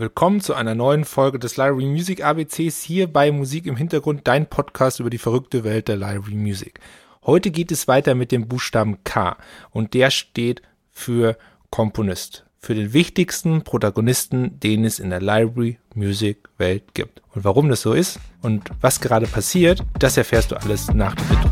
Willkommen zu einer neuen Folge des Library Music ABCs hier bei Musik im Hintergrund, dein Podcast über die verrückte Welt der Library Music. Heute geht es weiter mit dem Buchstaben K und der steht für Komponist, für den wichtigsten Protagonisten, den es in der Library Music Welt gibt. Und warum das so ist und was gerade passiert, das erfährst du alles nach dem Intro.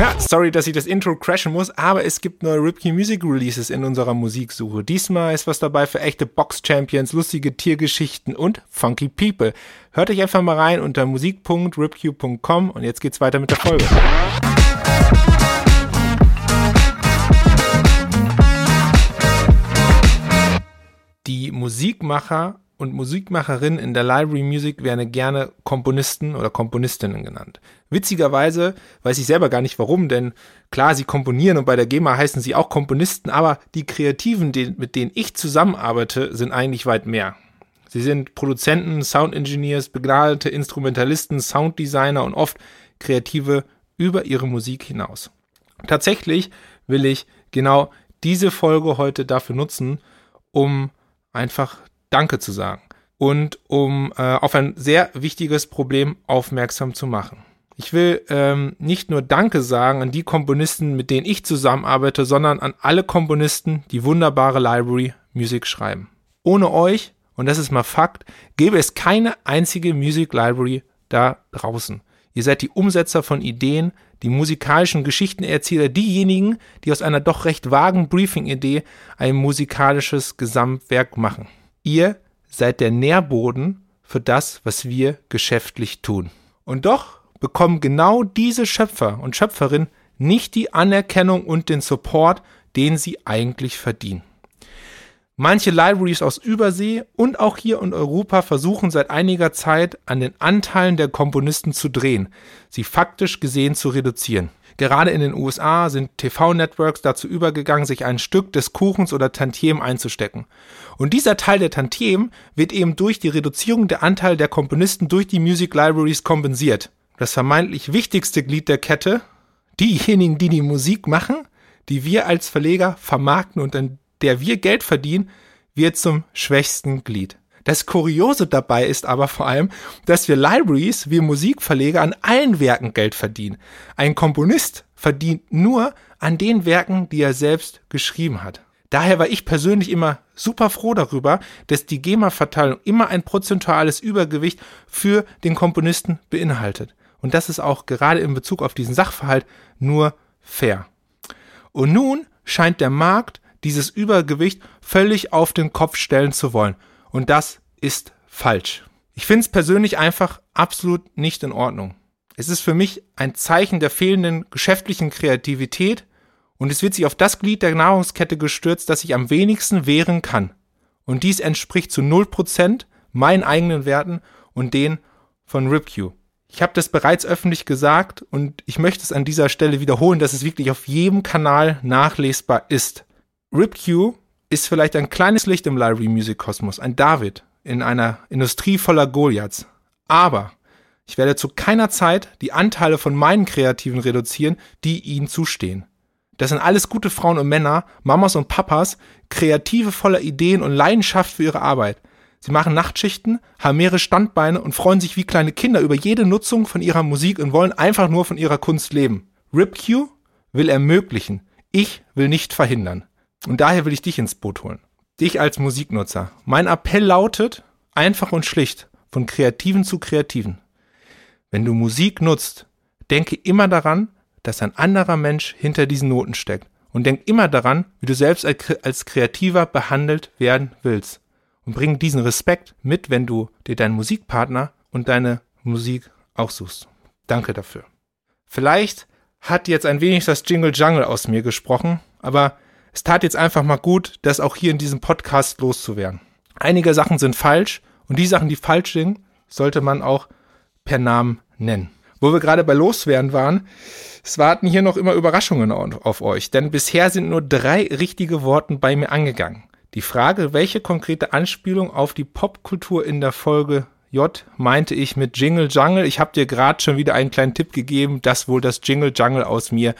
Ja, sorry, dass ich das Intro crashen muss, aber es gibt neue Ripkey Music Releases in unserer Musiksuche. Diesmal ist was dabei für echte Box Champions, lustige Tiergeschichten und funky People. Hört euch einfach mal rein unter musik.ripq.com und jetzt geht's weiter mit der Folge. Die Musikmacher und Musikmacherinnen in der Library Music werden gerne Komponisten oder Komponistinnen genannt. Witzigerweise weiß ich selber gar nicht warum, denn klar, sie komponieren und bei der GEMA heißen sie auch Komponisten, aber die Kreativen, die, mit denen ich zusammenarbeite, sind eigentlich weit mehr. Sie sind Produzenten, Sound Engineers, begnadete Instrumentalisten, Sounddesigner und oft Kreative über ihre Musik hinaus. Tatsächlich will ich genau diese Folge heute dafür nutzen, um einfach Danke zu sagen und um äh, auf ein sehr wichtiges Problem aufmerksam zu machen. Ich will ähm, nicht nur Danke sagen an die Komponisten, mit denen ich zusammenarbeite, sondern an alle Komponisten, die wunderbare Library Music schreiben. Ohne euch, und das ist mal Fakt, gäbe es keine einzige Music Library da draußen. Ihr seid die Umsetzer von Ideen, die musikalischen Geschichtenerzähler, diejenigen, die aus einer doch recht vagen Briefing-Idee ein musikalisches Gesamtwerk machen. Ihr seid der Nährboden für das, was wir geschäftlich tun. Und doch bekommen genau diese Schöpfer und Schöpferinnen nicht die Anerkennung und den Support, den sie eigentlich verdienen. Manche Libraries aus Übersee und auch hier in Europa versuchen seit einiger Zeit an den Anteilen der Komponisten zu drehen, sie faktisch gesehen zu reduzieren. Gerade in den USA sind TV-Networks dazu übergegangen, sich ein Stück des Kuchens oder Tantiem einzustecken. Und dieser Teil der Tantiem wird eben durch die Reduzierung der Anteil der Komponisten durch die Music Libraries kompensiert. Das vermeintlich wichtigste Glied der Kette, diejenigen, die die Musik machen, die wir als Verleger vermarkten und an der wir Geld verdienen, wird zum schwächsten Glied. Das Kuriose dabei ist aber vor allem, dass wir Libraries, wir Musikverleger an allen Werken Geld verdienen. Ein Komponist verdient nur an den Werken, die er selbst geschrieben hat. Daher war ich persönlich immer super froh darüber, dass die GEMA-Verteilung immer ein prozentuales Übergewicht für den Komponisten beinhaltet. Und das ist auch gerade in Bezug auf diesen Sachverhalt nur fair. Und nun scheint der Markt dieses Übergewicht völlig auf den Kopf stellen zu wollen. Und das ist falsch. Ich finde es persönlich einfach absolut nicht in Ordnung. Es ist für mich ein Zeichen der fehlenden geschäftlichen Kreativität und es wird sich auf das Glied der Nahrungskette gestürzt, das sich am wenigsten wehren kann. Und dies entspricht zu 0% meinen eigenen Werten und den von RipQ. Ich habe das bereits öffentlich gesagt und ich möchte es an dieser Stelle wiederholen, dass es wirklich auf jedem Kanal nachlesbar ist. RipQ ist vielleicht ein kleines Licht im Library Music Kosmos, ein David in einer Industrie voller Goliaths. Aber ich werde zu keiner Zeit die Anteile von meinen Kreativen reduzieren, die ihnen zustehen. Das sind alles gute Frauen und Männer, Mamas und Papas, Kreative voller Ideen und Leidenschaft für ihre Arbeit. Sie machen Nachtschichten, haben mehrere Standbeine und freuen sich wie kleine Kinder über jede Nutzung von ihrer Musik und wollen einfach nur von ihrer Kunst leben. RipQ will ermöglichen. Ich will nicht verhindern. Und daher will ich dich ins Boot holen. Dich als Musiknutzer. Mein Appell lautet, einfach und schlicht, von Kreativen zu Kreativen. Wenn du Musik nutzt, denke immer daran, dass ein anderer Mensch hinter diesen Noten steckt. Und denk immer daran, wie du selbst als Kreativer behandelt werden willst. Und bring diesen Respekt mit, wenn du dir deinen Musikpartner und deine Musik auch suchst. Danke dafür. Vielleicht hat jetzt ein wenig das Jingle Jungle aus mir gesprochen, aber es tat jetzt einfach mal gut, das auch hier in diesem Podcast loszuwerden. Einige Sachen sind falsch und die Sachen, die falsch sind, sollte man auch per Namen nennen. Wo wir gerade bei Loswerden waren, es warten hier noch immer Überraschungen auf euch, denn bisher sind nur drei richtige Worte bei mir angegangen. Die Frage, welche konkrete Anspielung auf die Popkultur in der Folge J meinte ich mit Jingle Jungle. Ich habe dir gerade schon wieder einen kleinen Tipp gegeben, dass wohl das Jingle Jungle aus mir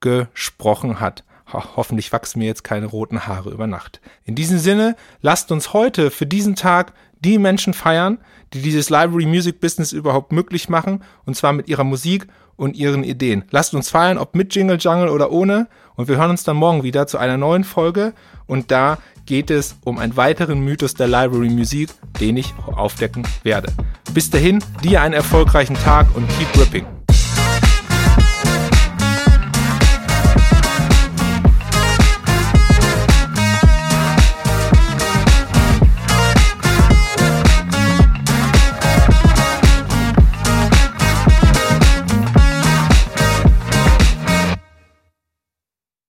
gesprochen hat. Ho hoffentlich wachsen mir jetzt keine roten Haare über Nacht. In diesem Sinne, lasst uns heute für diesen Tag die Menschen feiern, die dieses Library Music Business überhaupt möglich machen, und zwar mit ihrer Musik und ihren Ideen. Lasst uns feiern, ob mit Jingle Jungle oder ohne, und wir hören uns dann morgen wieder zu einer neuen Folge, und da geht es um einen weiteren Mythos der Library Musik, den ich aufdecken werde. Bis dahin, dir einen erfolgreichen Tag und keep ripping.